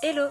Hello,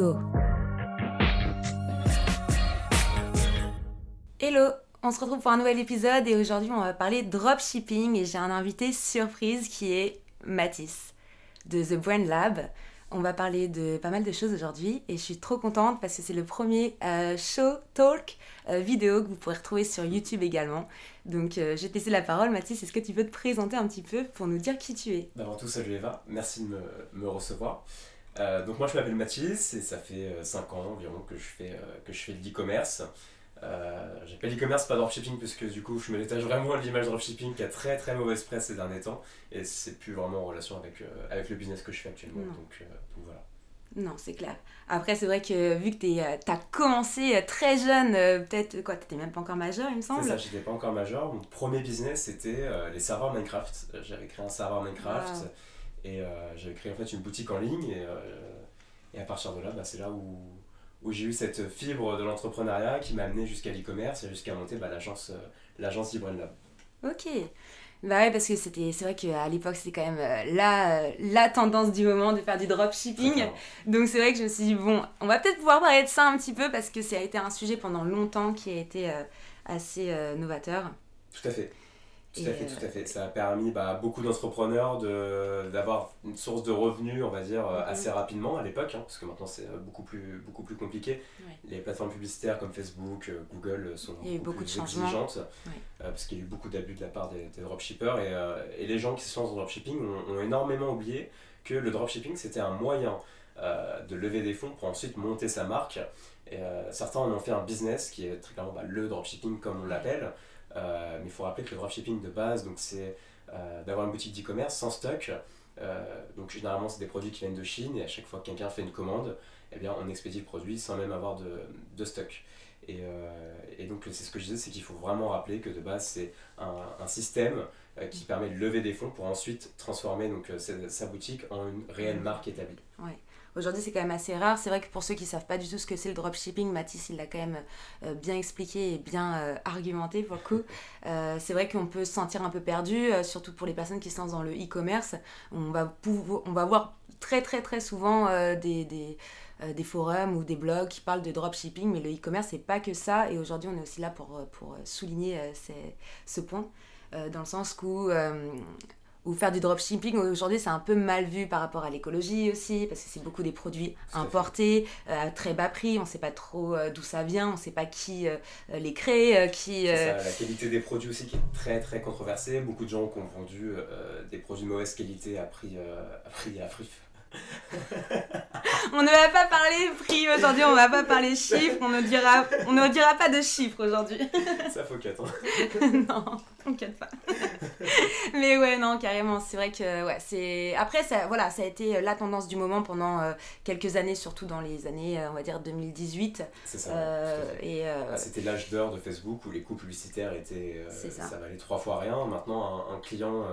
Hello on se retrouve pour un nouvel épisode et aujourd'hui on va parler dropshipping et j'ai un invité surprise qui est Mathis de The Brand Lab. On va parler de pas mal de choses aujourd'hui et je suis trop contente parce que c'est le premier euh, show talk euh, vidéo que vous pourrez retrouver sur YouTube également. Donc euh, je vais te laisser la parole Mathis, est-ce que tu peux te présenter un petit peu pour nous dire qui tu es? Avant tout, salut Eva, merci de me, me recevoir. Euh, donc moi je m'appelle Mathis et ça fait 5 ans environ que je fais, que je fais de l'e-commerce. Euh, J'appelle e-commerce pas dropshipping puisque du coup je me détache vraiment de l'image dropshipping qui a très très mauvaise presse ces derniers temps et c'est plus vraiment en relation avec, euh, avec le business que je fais actuellement. Donc, euh, donc, voilà. Non, c'est clair. Après, c'est vrai que vu que tu as commencé très jeune, peut-être quoi, t'étais même pas encore majeur, il me semble. C'est ça, j'étais pas encore majeur. Mon premier business c'était les serveurs Minecraft. J'avais créé un serveur Minecraft et j'avais créé en fait une boutique en ligne et, et à partir de là, bah, c'est là où où j'ai eu cette fibre de l'entrepreneuriat qui m'a amené jusqu'à l'e-commerce et jusqu'à monter bah, l'agence euh, l'agence Lab. Ok. Bah ouais, parce que c'était, c'est vrai qu'à l'époque, c'était quand même euh, la, euh, la tendance du moment de faire du dropshipping. Donc c'est vrai que je me suis dit, bon, on va peut-être pouvoir parler de ça un petit peu parce que ça a été un sujet pendant longtemps qui a été assez novateur. Tout à fait. Tout à fait, tout à fait. Ça a permis bah, beaucoup d'entrepreneurs d'avoir une source de revenus, on va dire, euh, assez rapidement à l'époque, hein, parce que maintenant c'est euh, beaucoup plus, beaucoup plus compliqué. Les plateformes publicitaires comme Facebook, euh, Google sont beaucoup, plus exigeantes, parce qu'il y a eu beaucoup d'abus de la part des, dropshippers, et, et, les gens qui se lancent dans le dropshipping ont, ont, énormément oublié que le dropshipping c'était un moyen de lever des fonds pour ensuite monter sa marque. Et, certains en ont fait un business qui est très clairement bah, le dropshipping comme on l'appelle. Euh, mais il faut rappeler que le dropshipping de base, donc c'est euh, d'avoir une boutique d'e-commerce sans stock. Euh, donc généralement, c'est des produits qui viennent de Chine et à chaque fois que quelqu'un fait une commande, eh bien, on expédie le produit sans même avoir de, de stock. Et, et, donc c'est ce que je disais, c'est qu'il faut vraiment rappeler que de base c'est un, un, système qui permet de lever des fonds pour ensuite transformer donc, sa, sa boutique en une réelle mmh. marque établie. Ouais. Aujourd'hui, c'est quand même assez rare. C'est vrai que pour ceux qui ne savent pas du tout ce que c'est le dropshipping, Mathis, il l'a quand même euh, bien expliqué et bien euh, argumenté pour le coup. Euh, c'est vrai qu'on peut se sentir un peu perdu, surtout pour les personnes qui se lancent dans le e-commerce. On va, on va voir très très très souvent des, des, des, forums ou des blogs qui parlent de dropshipping, mais le e-commerce, c'est pas que ça. Et aujourd'hui, on est aussi là pour, pour souligner ce point. dans le sens où ou faire du dropshipping aujourd'hui c'est un peu mal vu par rapport à l'écologie aussi parce que c'est beaucoup des produits importés euh, à très bas prix on sait pas trop euh, d'où ça vient on sait pas qui euh, les crée qui ça, la qualité des produits aussi qui est très très controversée. Beaucoup de gens qui ont vendu des produits de mauvaise qualité à prix à prix à prix on ne va pas parler prix aujourd'hui, on va pas parler chiffres, on ne dira, on ne dira pas de chiffres aujourd'hui. Ça faut quatre. non, on cut pas. Mais ouais, non, carrément, c'est vrai que ouais, c'est après ça, voilà, ça a été la tendance du moment pendant euh, quelques années, surtout dans les années, euh, on va dire 2018. C'est ça. Euh, et ah, c'était l'âge d'or de Facebook où les coûts publicitaires étaient, ça. ça. valait trois fois rien. Maintenant, un, un client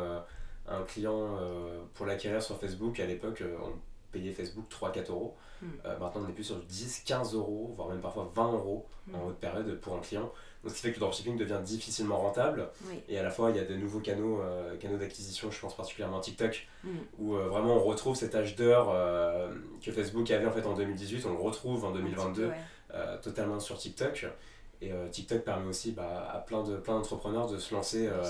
un client euh, pour l'acquérir sur Facebook, à l'époque, euh, on payait Facebook 3-4 euros. Hmm. Euh, maintenant, on est plus sur 10, 15 euros, voire même parfois 20 euros en hmm. haute période pour un client. Donc, ce qui fait que le dropshipping devient difficilement rentable. Et à la fois, il y a de nouveaux canaux, canaux d'acquisition, je pense particulièrement TikTok, hmm. où vraiment on retrouve cet âge d'heure que Facebook avait en fait en 2018, on le retrouve en 2022 totalement sur TikTok. Et euh, TikTok permet aussi bah, à plein de plein d'entrepreneurs de se lancer euh,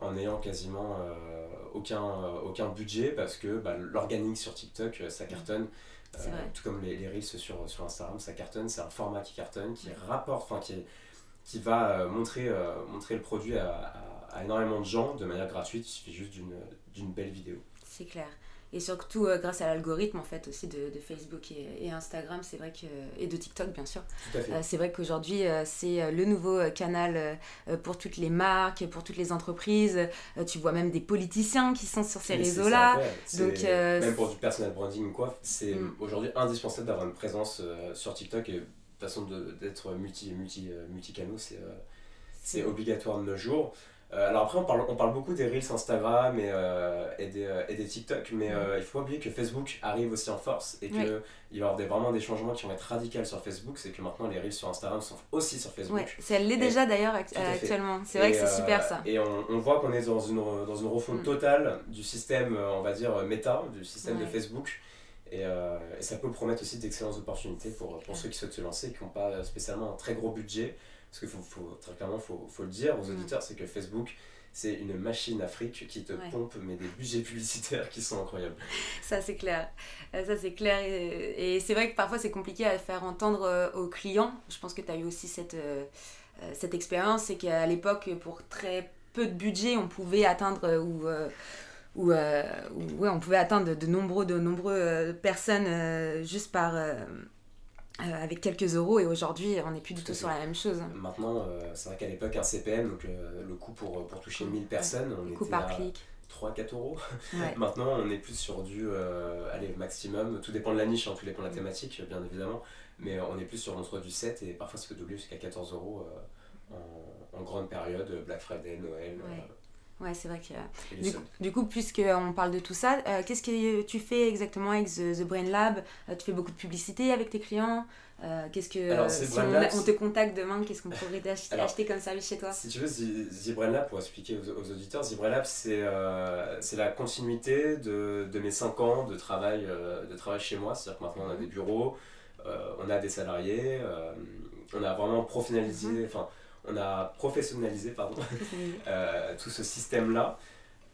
en ayant quasiment euh, aucun, aucun budget parce que bah, l'organique sur TikTok ça cartonne. tout comme les, les Reels sur, sur Instagram, ça cartonne, c'est un format qui cartonne, qui rapporte, enfin qui, qui va montrer, montrer le produit à, à, énormément de gens de manière gratuite, il suffit juste d'une belle vidéo. C'est clair. Et surtout euh, grâce à l'algorithme en fait aussi de, de Facebook et, et Instagram, c'est vrai que et de TikTok bien sûr. Euh, c'est vrai qu'aujourd'hui c'est le nouveau canal pour toutes les marques, pour toutes les entreprises. tu vois même des politiciens qui sont sur ces réseaux-là. Donc même pour du personal branding quoi, c'est mm. aujourd'hui indispensable d'avoir une présence sur TikTok et façon d'être multi multi multicanaux, c'est c'est obligatoire de nos jours. Euh, alors après, on parle, on parle beaucoup des Reels Instagram et, euh, et, des, euh, et, des, TikTok, mais il faut oublier que Facebook arrive aussi en force et qu'il va y avoir des, vraiment des changements qui vont être radicaux sur Facebook. C'est que maintenant, les Reels sur Instagram sont aussi sur Facebook. Ouais, elle l'est déjà d'ailleurs actuellement. C'est vrai que c'est super ça. Et on, on voit qu'on est dans une, dans une refonte mm. totale du système, on va dire, méta, du système de Facebook. Et, et, ça peut promettre aussi d'excellentes opportunités pour, pour ceux qui souhaitent se lancer et qui n'ont pas spécialement un très gros budget. Parce qu'il faut, faut, très clairement, faut, faut le dire aux mm. auditeurs, c'est que Facebook, c'est une machine afrique qui te pompe mais des budgets publicitaires qui sont incroyables. Ça c'est clair, euh, ça c'est clair et, c'est vrai que parfois c'est compliqué à faire entendre euh, aux clients. Je pense que tu as eu aussi cette, euh, cette expérience, c'est qu'à l'époque pour très peu de budget on pouvait atteindre ou ou, ouais, on pouvait atteindre de, nombreux de nombreuses personnes juste par euh, avec quelques euros et aujourd'hui on n'est plus du tout sur la même chose. Maintenant, euh, c'est vrai qu'à l'époque un CPM, donc euh, le coût pour, pour toucher 1000 personnes, on était par à 3-4 euros. Maintenant on est plus sur du allez, maximum, tout dépend de la niche, hein, tout dépend de la mm. thématique bien évidemment, mais on est plus sur entre du 7 et parfois ça peut doubler jusqu'à 14 euros en, en, grande période, Black Friday, Noël. Ouais, c'est vrai que. Du, coup, du coup, puisqu'on parle de tout ça, euh, qu'est-ce que tu fais exactement avec The, Brain Lab? Euh, Tu fais beaucoup de publicité avec tes clients euh, Qu'est-ce que. si on, te contacte demain, qu'est-ce qu'on pourrait acheter, comme service chez toi? Si tu veux, The, Brain Lab, pour expliquer aux, auditeurs, The Brain Lab, c'est la continuité de, de, mes 5 ans de travail, de travail chez moi. C'est-à-dire que maintenant, on a des bureaux, on a des salariés, on a vraiment professionnalisé. Mhm. Enfin, on a professionnalisé pardon, euh, tout ce système-là.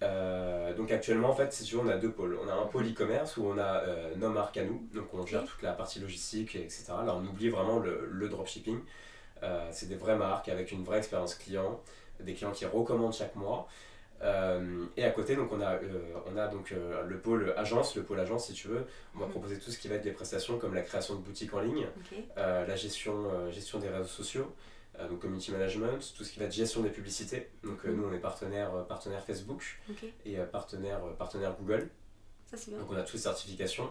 Euh, donc actuellement, en fait, si on a deux pôles. On a un pôle e-commerce où on a euh, nos marques à nous, donc on gère toute la partie logistique, etc. Là, on oublie vraiment le, le dropshipping. c'est des vraies marques avec une vraie expérience client, des clients qui recommandent chaque mois. et à côté, donc on a, on a donc le pôle agence. Le pôle agence, si tu veux, on va mhm. proposer tout ce qui va être des prestations comme la création de boutiques en ligne, la gestion, gestion des réseaux sociaux, euh, donc community management, tout ce qui va être gestion des publicités. Donc euh, nous on est partenaire, euh, partenaire Facebook et partenaire, partenaire Google. Ça, bien. Donc on a toutes les certifications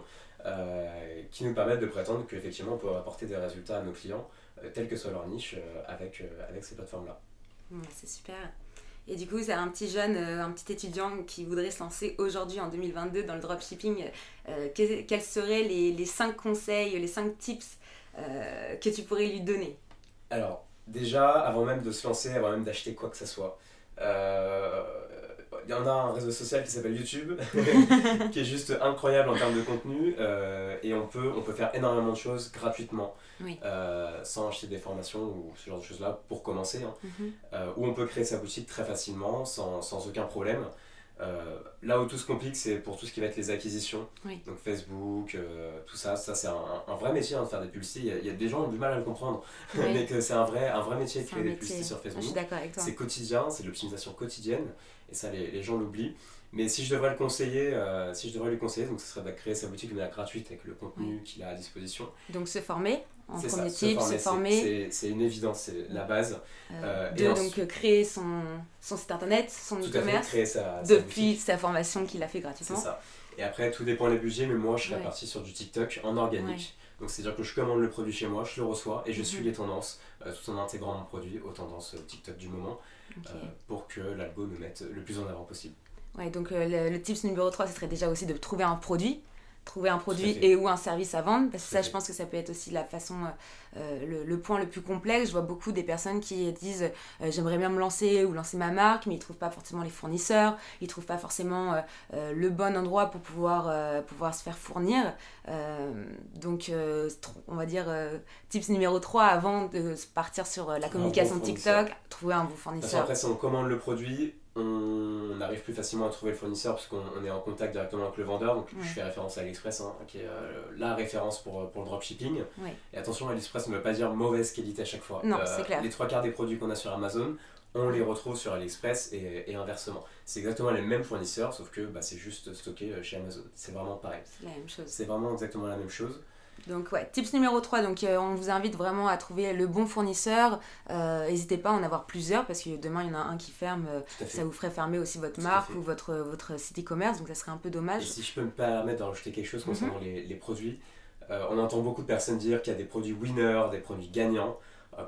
qui nous permettent de prétendre qu'effectivement on peut apporter des résultats à nos clients, telle que soit leur niche, avec, avec ces plateformes-là. c'est super. Et du coup, c'est un petit jeune, un petit étudiant qui voudrait se lancer aujourd'hui en 2022 dans le dropshipping. quels seraient les, les 5 conseils, les 5 tips que tu pourrais lui donner? Alors, déjà, avant même de se lancer, avant même d'acheter quoi que ce soit, euh, il y en a un réseau social qui s'appelle YouTube, qui est juste incroyable en termes de contenu, euh, et on peut, on peut faire énormément de choses gratuitement, euh, sans acheter des formations ou ce genre de choses-là pour commencer, hein. mhm. ou on peut créer sa boutique très facilement, sans, sans aucun problème. Euh, là où tout se complique, c'est pour tout ce qui va être les acquisitions. Donc Facebook, euh, tout ça, ça c'est un, vrai métier hein, de faire des publicités. Il y, a, des gens qui ont du mal à le comprendre, mais que c'est un vrai, un vrai métier de créer des publicités sur Facebook. C'est quotidien, c'est l'optimisation quotidienne, et ça les, les gens l'oublient. Mais si je devrais le conseiller, euh, si je devrais lui conseiller, donc ce serait de créer sa boutique de manière gratuite avec le contenu qu'il a à disposition. Donc se former en premier type, se former. C'est une évidence, c'est la base. Euh, de donc créer son, son site internet, son e-commerce, depuis sa, formation qu'il a fait gratuitement. C'est ça. Et après, tout dépend des budgets, mais moi je serais parti sur du TikTok en organique. Donc c'est-à-dire que je commande le produit chez moi, je le reçois et je suis mhm. les tendances euh, tout en intégrant mon produit aux tendances TikTok du moment pour que l'algo nous mette le plus en avant possible. Ouais, donc euh, le, le, tips numéro 3, ce serait déjà aussi de trouver un produit trouver un produit et ou un service à vendre parce que ça je pense que ça peut être aussi la façon euh, le, point le plus complexe. Je vois beaucoup des personnes qui disent euh, j'aimerais bien me lancer ou lancer ma marque mais ils trouvent pas forcément les fournisseurs ils trouvent pas forcément le bon endroit pour pouvoir pouvoir se faire fournir. Donc on va dire tips numéro 3 avant de partir sur la communication TikTok trouver un bon fournisseur. Après si on commande le produit on arrive plus facilement à trouver le fournisseur parce qu'on est en contact directement avec le vendeur. Donc je fais référence à AliExpress, hein, qui est euh, la référence pour, pour le dropshipping. Et attention, AliExpress ne veut pas dire mauvaise qualité à chaque fois. Non, c'est clair. Les trois quarts des produits qu'on a sur Amazon, on les retrouve sur AliExpress et, et inversement. C'est exactement les mêmes fournisseurs, sauf que bah, c'est juste stocké chez Amazon. C'est vraiment pareil. C'est la même chose. C'est vraiment exactement la même chose. Donc ouais, tips numéro 3, donc euh, on vous invite vraiment à trouver le bon fournisseur. Euh, n'hésitez pas à en avoir plusieurs parce que demain il y en a un qui ferme, euh, ça vous ferait fermer aussi votre marque ou votre, votre site e-commerce, donc ça serait un peu dommage. Et si je peux me permettre d'en rajouter quelque chose concernant mhm. les, les, produits, on entend beaucoup de personnes dire qu'il y a des produits winners, des produits gagnants,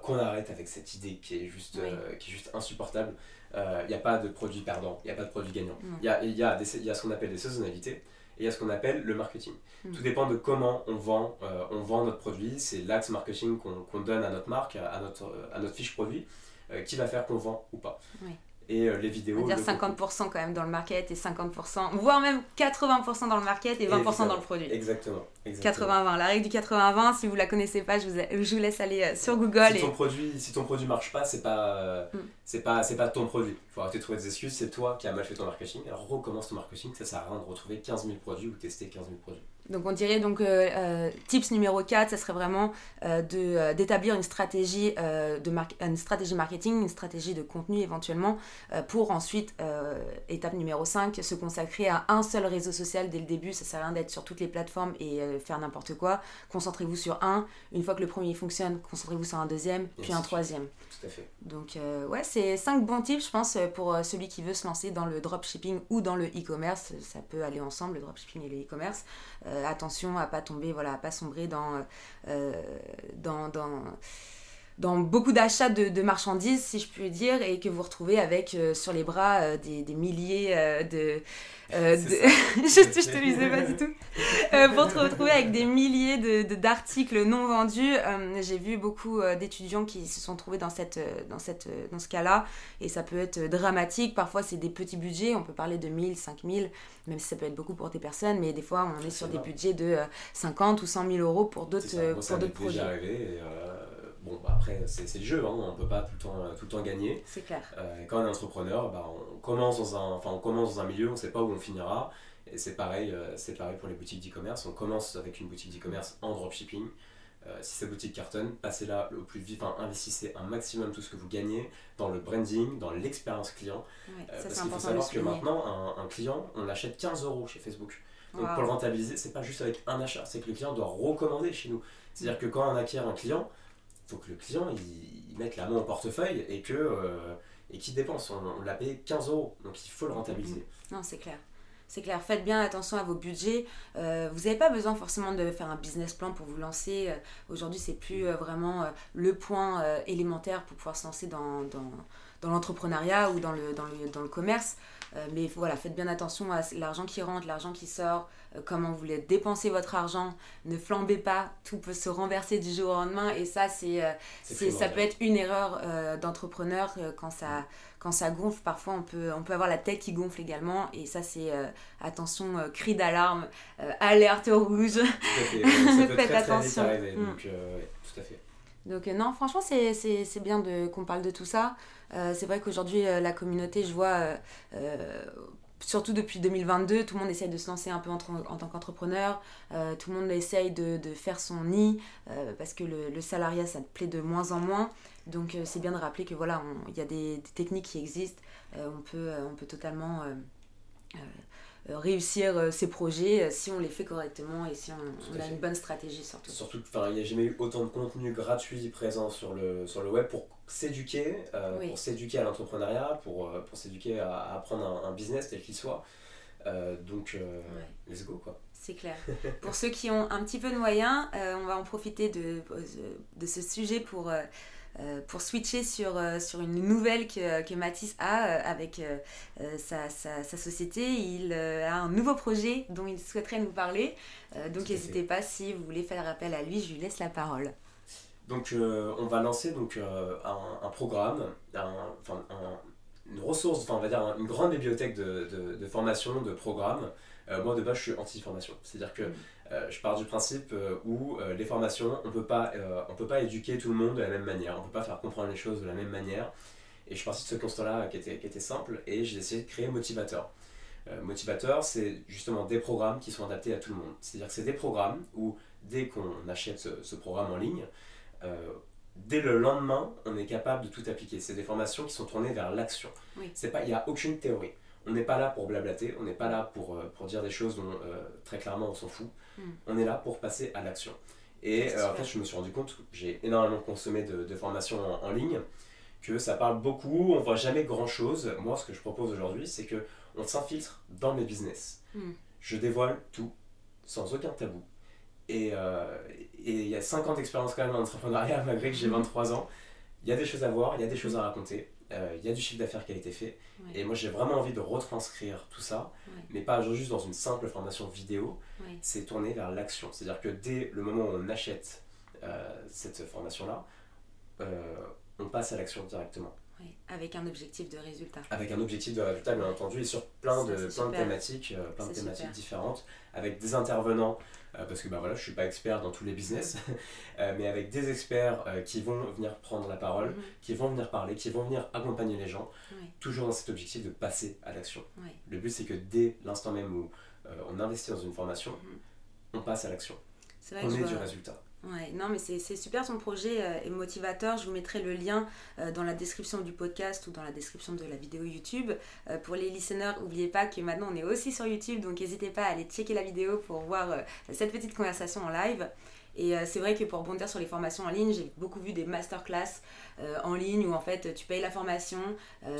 qu'on arrête avec cette idée qui est juste, qui est juste insupportable. Il n'y a pas de produit perdant, il n'y a pas de produit gagnant. Il y a, y, a y a ce qu'on appelle des saisonnalités et il y a ce qu'on appelle le marketing. Hmm. Tout dépend de comment on vend, euh, on vend notre produit. C'est l'axe marketing qu'on donne à notre marque, à notre, à notre fiche produit, euh, qui va faire qu'on vend ou pas. Oui et euh, les vidéos. On va dire 50% quand même dans le market et 50%, voire même 80% dans le market et 20% dans le produit. Exactement. 80-20. La règle du 80-20, si vous la connaissez pas, je vous, je vous laisse aller euh, sur Google. Si, ton, produit, si ton produit marche pas, c'est pas, euh, mm. c'est pas, c'est pas ton produit. Il faut arrêter de trouver des excuses, c'est toi qui as mal fait ton marketing. Alors recommence ton marketing, ça sert à rien de retrouver 15 000 produits ou tester 15 000 produits. Donc on dirait donc euh, tips numéro 4, ça serait vraiment de d'établir une stratégie de une stratégie marketing, une stratégie de contenu éventuellement pour ensuite étape numéro 5 se consacrer à un seul réseau social dès le début, ça sert à rien d'être sur toutes les plateformes et faire n'importe quoi. Concentrez-vous sur un. Une fois que le premier fonctionne, concentrez-vous sur un deuxième, puis un troisième. Tout à fait. Donc, euh, ouais, c'est cinq bons tips, je pense, pour euh, celui qui veut se lancer dans le dropshipping ou dans le e-commerce. Ça peut aller ensemble, le dropshipping et le e-commerce. Euh, attention à pas tomber, voilà, à pas sombrer dans, dans, dans dans beaucoup d'achats de, marchandises, si je puis dire, et que vous retrouvez avec sur les bras des, des, milliers de, euh, je, je te lisais pas du tout. Euh, pour te retrouver avec des milliers de, d'articles non vendus, euh, j'ai vu beaucoup d'étudiants qui se sont trouvés dans, cette, dans, cette, dans ce cas-là. Et ça peut être dramatique. Parfois, c'est des petits budgets. On peut parler de 1000, 5000, même si ça peut être beaucoup pour des personnes. Mais des fois, on est sur des budgets de 50 ou 100 000 euros pour d'autres, pour d'autres projets. Arrivé bon, bah, après, c'est le jeu, hein, on ne peut pas tout le temps, tout le temps gagner. C'est clair. Euh, quand on est entrepreneur, bah, on, commence dans un, on commence dans un milieu, on ne sait pas où on finira. Et c'est pareil, euh, c'est pareil pour les boutiques d'e-commerce. On commence avec une boutique d'e-commerce en dropshipping. Euh, si cette boutique cartonne, passez là au plus vite, enfin, investissez un maximum tout ce que vous gagnez dans le branding, dans l'expérience client. parce qu'il faut savoir que maintenant, un, un, client, on l'achète 15 euros chez Facebook. Donc pour le rentabiliser, c'est pas juste avec un achat, c'est que le client doit recommander chez nous. C'est-à-dire que quand on acquiert un client, faut que le client il, mette la main au portefeuille et que euh, et qu'il dépense. On, l'a payé 15 euros, donc il faut le rentabiliser. Non, c'est clair. C'est clair, faites bien attention à vos budgets. Euh, vous n'avez pas besoin forcément de faire un business plan pour vous lancer. Euh, aujourd'hui, c'est plus vraiment le point élémentaire pour pouvoir se lancer dans, dans, dans l'entrepreneuriat ou dans le, dans, le, dans le commerce. mais voilà, faites bien attention à l'argent qui rentre, l'argent qui sort. Euh, comment vous voulez dépenser votre argent, ne flambez pas, tout peut se renverser du jour au lendemain et ça c'est, euh, ça peut être une erreur euh, d'entrepreneur quand ça quand ça gonfle parfois on peut on peut avoir la tête qui gonfle également et ça c'est attention cri d'alarme alerte rouge faites attention mm. donc, tout à fait donc non franchement c'est, c'est bien de, qu'on parle de tout ça c'est vrai qu'aujourd'hui la communauté je vois surtout depuis 2022, tout le monde essaye de se lancer un peu en, en tant qu'entrepreneur, euh, tout le monde essaye de, de faire son nid, euh, parce que le, le, salariat, ça te plaît de moins en moins. Donc euh, c'est bien de rappeler que voilà, il y a des, des, techniques qui existent, on, peut, on peut totalement euh, réussir euh, ces projets euh, si on les fait correctement et si on, a une bonne stratégie surtout. Surtout il n'y a jamais eu autant de contenu gratuit présent sur le, sur le web pour s'éduquer, pour s'éduquer à l'entrepreneuriat, pour, pour s'éduquer à, apprendre un, business tel qu'il soit. donc, let's go quoi. C'est clair. pour ceux qui ont un petit peu de moyens, on va en profiter de, de ce sujet pour euh, pour switcher sur, euh, sur une nouvelle que, que Mathis a euh, avec sa, sa, sa, société. Il a un nouveau projet dont il souhaiterait nous parler. donc n'hésitez pas si vous voulez faire appel à lui, je lui laisse la parole. Donc on va lancer donc, un, un, programme, un, une ressource, enfin on va dire une grande bibliothèque de, de, de formation, de programmes. moi de base je suis anti-formation, c'est-à-dire que mm. Euh, je pars du principe euh, où euh, les formations, on ne peut pas éduquer tout le monde de la même manière, on ne peut pas faire comprendre les choses de la même manière. Et je suis parti de ce constat-là qui était, qui était simple et j'ai essayé de créer Motivateur. Euh, motivateur, c'est justement des programmes qui sont adaptés à tout le monde. C'est-à-dire que c'est des programmes où dès qu'on achète ce, programme en ligne, euh, dès le lendemain, on est capable de tout appliquer. C'est des formations qui sont tournées vers l'action. Il n'y a aucune théorie. On n'est pas là pour blablater, on n'est pas là pour, euh, pour dire des choses dont très clairement on s'en fout. Hmm. On est là pour passer à l'action. Et en fait, je me suis rendu compte j'ai énormément consommé de, formations en, en, ligne, que ça parle beaucoup, on voit jamais grand chose. Moi, ce que je propose aujourd'hui, c'est que on s'infiltre dans mes business. Hmm. Je dévoile tout, sans aucun tabou. Euh, et il y a 5 ans d'expérience quand même en entrepreneuriat, malgré que j'ai 23 ans. Il y a des choses à voir, il y a des choses à raconter, euh, il y a du chiffre d'affaires qui a été fait. Et moi, j'ai vraiment envie de retranscrire tout ça, mais pas juste dans une simple formation vidéo. C'est tourner vers l'action. C'est-à-dire que dès le moment où on achète euh, cette formation-là, on passe à l'action directement avec un objectif de résultat. Avec un objectif de résultat, bien entendu, et sur plein de, plein de thématiques, euh, plein de thématiques différentes, avec des intervenants, euh, parce que bah, voilà, je ne suis pas expert dans tous les business, euh, mais avec des experts qui vont venir prendre la parole, mhm. qui vont venir parler, qui vont venir accompagner les gens, toujours dans cet objectif de passer à l'action. Le but, c'est que dès l'instant même où on investit dans une formation, mhm. on passe à l'action. On est du résultat. Ouais, non, mais c'est super son projet euh, est motivateur. Je vous mettrai le lien euh, dans la description du podcast ou dans la description de la vidéo YouTube. Euh, pour les listeners, n'oubliez pas que maintenant on est aussi sur YouTube, donc n'hésitez pas à aller checker la vidéo pour voir cette petite conversation en live. Et c'est vrai que pour rebondir sur les formations en ligne, j'ai beaucoup vu des masterclass en ligne où en fait tu payes la formation.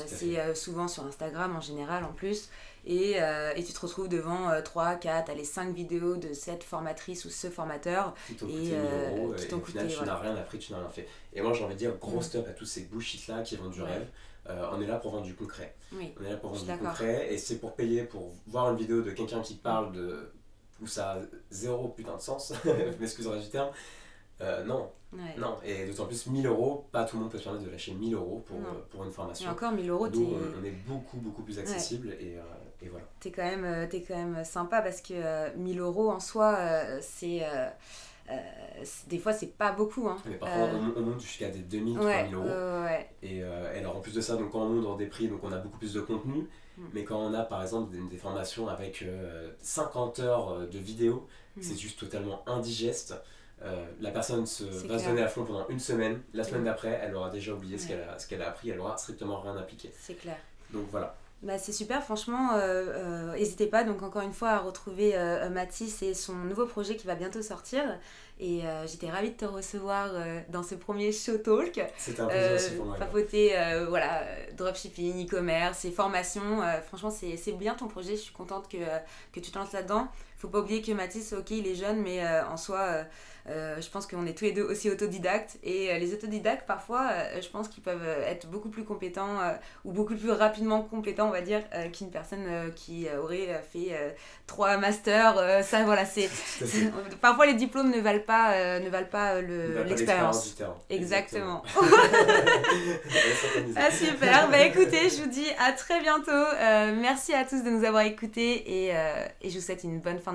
c'est souvent sur Instagram en général en plus. Euh, et, tu te retrouves devant 3, 4, allez, 5 vidéos de cette formatrice ou ce formateur. Qui t'ont coûté euh, euros, et, au final, tu n'as rien appris, tu n'as rien fait. Et moi, j'ai envie de dire, gros stop à tous ces bullshit-là qui vendent du rêve. Euh, on est là pour vendre du concret. On est là pour vendre du concret, et c'est pour payer, pour voir une vidéo de quelqu'un qui parle de... où ça a zéro putain de sens, je m'excuserai du terme, euh, non. Non, et d'autant plus 1000 euros, pas tout le monde peut se permettre de lâcher 1000 euros pour, euh, pour une formation. Et encore 1000 euros, Nous, on, est beaucoup, beaucoup plus accessible et, euh, et, voilà. T'es quand, même, es quand même sympa parce que 1000 euros en soi, c'est. Des fois, c'est pas beaucoup. Hein. Mais parfois, on, monte jusqu'à des 2000, 3000 euros. Et, alors, en plus de ça, donc, quand on monte dans des prix, donc on a beaucoup plus de contenu. Mm. Mais quand on a par exemple des, des formations avec 50 heures de vidéo, mm. c'est juste totalement indigeste. Euh, la personne se, va se donner à fond pendant une semaine. La semaine d'après, elle aura déjà oublié ce qu'elle a, ce qu'elle a appris, elle aura strictement rien appliqué. C'est clair. Donc voilà. Bah, c'est super, franchement, euh, euh, n'hésitez pas donc encore une fois à retrouver Mathis et son nouveau projet qui va bientôt sortir. Et j'étais ravie de te recevoir dans ce premier show talk. C'était un plaisir aussi pour moi. Papoter, voilà, dropshipping, e-commerce et formation. franchement, c'est bien ton projet, je suis contente que, que tu te lances là-dedans. Faut pas oublier que Mathis, ok, il est jeune, mais en soi euh, je pense qu'on est tous les deux aussi autodidactes. Et euh, les autodidactes parfois euh, je pense qu'ils peuvent être beaucoup plus compétents ou beaucoup plus rapidement compétents on va dire qu'une personne qui aurait fait trois masters ça voilà c'est parfois les diplômes ne valent pas ne valent pas l'expérience. exactement, ah, super. Bah écoutez je vous dis à très bientôt. Merci à tous de nous avoir écoutés et, et je vous souhaite une bonne fin de